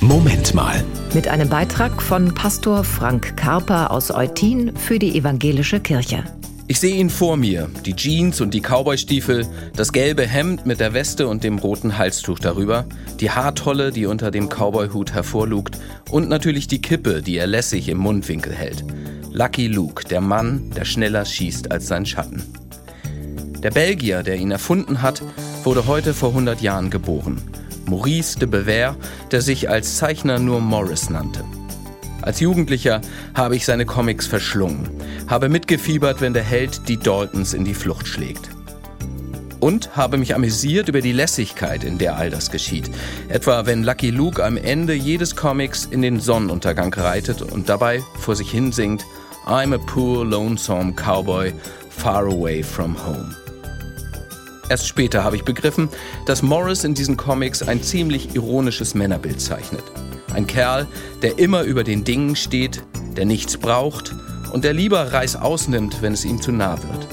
Moment mal. Mit einem Beitrag von Pastor Frank Karper aus Eutin für die Evangelische Kirche. Ich sehe ihn vor mir, die Jeans und die Cowboystiefel, das gelbe Hemd mit der Weste und dem roten Halstuch darüber, die Haartolle, die unter dem Cowboyhut hervorlugt und natürlich die Kippe, die er lässig im Mundwinkel hält. Lucky Luke, der Mann, der schneller schießt als sein Schatten. Der Belgier, der ihn erfunden hat, wurde heute vor 100 Jahren geboren. Maurice de Bever, der sich als Zeichner nur Morris nannte. Als Jugendlicher habe ich seine Comics verschlungen, habe mitgefiebert, wenn der Held die Daltons in die Flucht schlägt. Und habe mich amüsiert über die Lässigkeit, in der all das geschieht. Etwa wenn Lucky Luke am Ende jedes Comics in den Sonnenuntergang reitet und dabei vor sich hin singt I'm a poor lonesome cowboy far away from home. Erst später habe ich begriffen, dass Morris in diesen Comics ein ziemlich ironisches Männerbild zeichnet. Ein Kerl, der immer über den Dingen steht, der nichts braucht und der lieber Reis ausnimmt, wenn es ihm zu nah wird.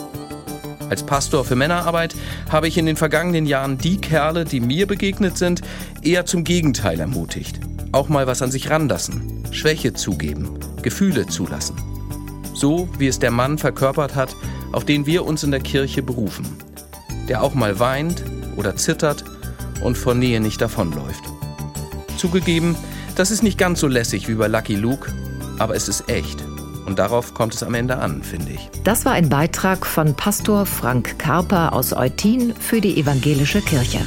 Als Pastor für Männerarbeit habe ich in den vergangenen Jahren die Kerle, die mir begegnet sind, eher zum Gegenteil ermutigt. Auch mal was an sich ranlassen, Schwäche zugeben, Gefühle zulassen. So wie es der Mann verkörpert hat, auf den wir uns in der Kirche berufen. Der auch mal weint oder zittert und vor Nähe nicht davonläuft. Zugegeben, das ist nicht ganz so lässig wie bei Lucky Luke, aber es ist echt. Und darauf kommt es am Ende an, finde ich. Das war ein Beitrag von Pastor Frank Karper aus Eutin für die Evangelische Kirche.